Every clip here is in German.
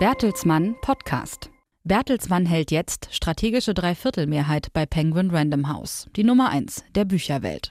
Bertelsmann Podcast. Bertelsmann hält jetzt strategische Dreiviertelmehrheit bei Penguin Random House, die Nummer 1 der Bücherwelt.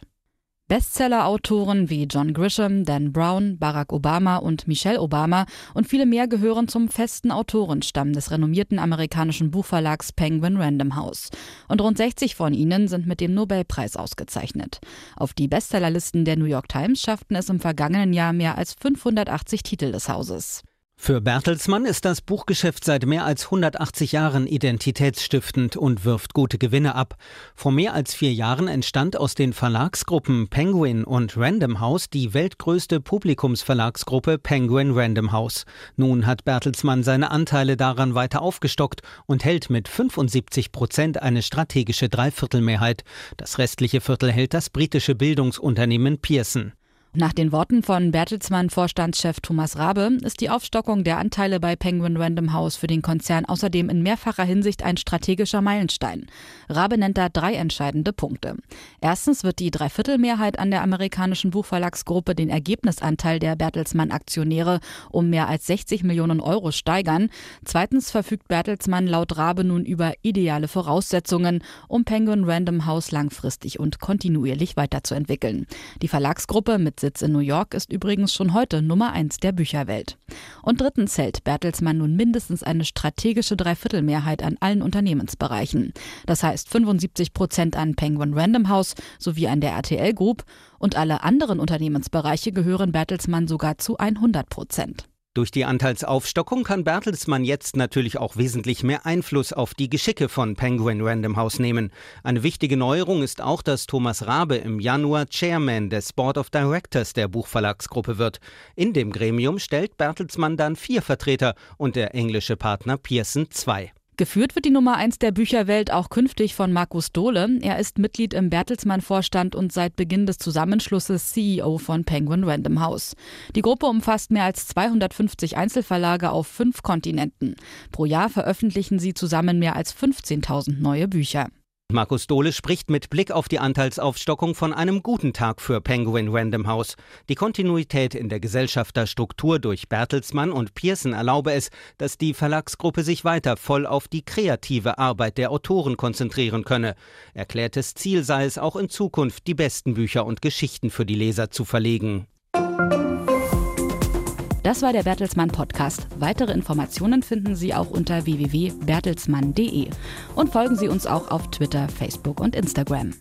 Bestseller-Autoren wie John Grisham, Dan Brown, Barack Obama und Michelle Obama und viele mehr gehören zum festen Autorenstamm des renommierten amerikanischen Buchverlags Penguin Random House. Und rund 60 von ihnen sind mit dem Nobelpreis ausgezeichnet. Auf die Bestsellerlisten der New York Times schafften es im vergangenen Jahr mehr als 580 Titel des Hauses. Für Bertelsmann ist das Buchgeschäft seit mehr als 180 Jahren identitätsstiftend und wirft gute Gewinne ab. Vor mehr als vier Jahren entstand aus den Verlagsgruppen Penguin und Random House die weltgrößte Publikumsverlagsgruppe Penguin Random House. Nun hat Bertelsmann seine Anteile daran weiter aufgestockt und hält mit 75 Prozent eine strategische Dreiviertelmehrheit. Das restliche Viertel hält das britische Bildungsunternehmen Pearson. Nach den Worten von Bertelsmann-Vorstandschef Thomas Rabe ist die Aufstockung der Anteile bei Penguin Random House für den Konzern außerdem in mehrfacher Hinsicht ein strategischer Meilenstein. Rabe nennt da drei entscheidende Punkte. Erstens wird die Dreiviertelmehrheit an der amerikanischen Buchverlagsgruppe den Ergebnisanteil der Bertelsmann-Aktionäre um mehr als 60 Millionen Euro steigern. Zweitens verfügt Bertelsmann laut Rabe nun über ideale Voraussetzungen, um Penguin Random House langfristig und kontinuierlich weiterzuentwickeln. Die Verlagsgruppe mit Sitz in New York ist übrigens schon heute Nummer eins der Bücherwelt. Und drittens hält Bertelsmann nun mindestens eine strategische Dreiviertelmehrheit an allen Unternehmensbereichen. Das heißt 75 Prozent an Penguin Random House sowie an der RTL Group und alle anderen Unternehmensbereiche gehören Bertelsmann sogar zu 100 Prozent. Durch die Anteilsaufstockung kann Bertelsmann jetzt natürlich auch wesentlich mehr Einfluss auf die Geschicke von Penguin Random House nehmen. Eine wichtige Neuerung ist auch, dass Thomas Rabe im Januar Chairman des Board of Directors der Buchverlagsgruppe wird. In dem Gremium stellt Bertelsmann dann vier Vertreter und der englische Partner Pearson zwei. Geführt wird die Nummer 1 der Bücherwelt auch künftig von Markus Dohle. Er ist Mitglied im Bertelsmann-Vorstand und seit Beginn des Zusammenschlusses CEO von Penguin Random House. Die Gruppe umfasst mehr als 250 Einzelverlage auf fünf Kontinenten. Pro Jahr veröffentlichen sie zusammen mehr als 15.000 neue Bücher. Markus Dohle spricht mit Blick auf die Anteilsaufstockung von einem guten Tag für Penguin Random House. Die Kontinuität in der Gesellschafterstruktur durch Bertelsmann und Pearson erlaube es, dass die Verlagsgruppe sich weiter voll auf die kreative Arbeit der Autoren konzentrieren könne. Erklärtes Ziel sei es auch in Zukunft, die besten Bücher und Geschichten für die Leser zu verlegen. Das war der Bertelsmann Podcast. Weitere Informationen finden Sie auch unter www.bertelsmann.de und folgen Sie uns auch auf Twitter, Facebook und Instagram.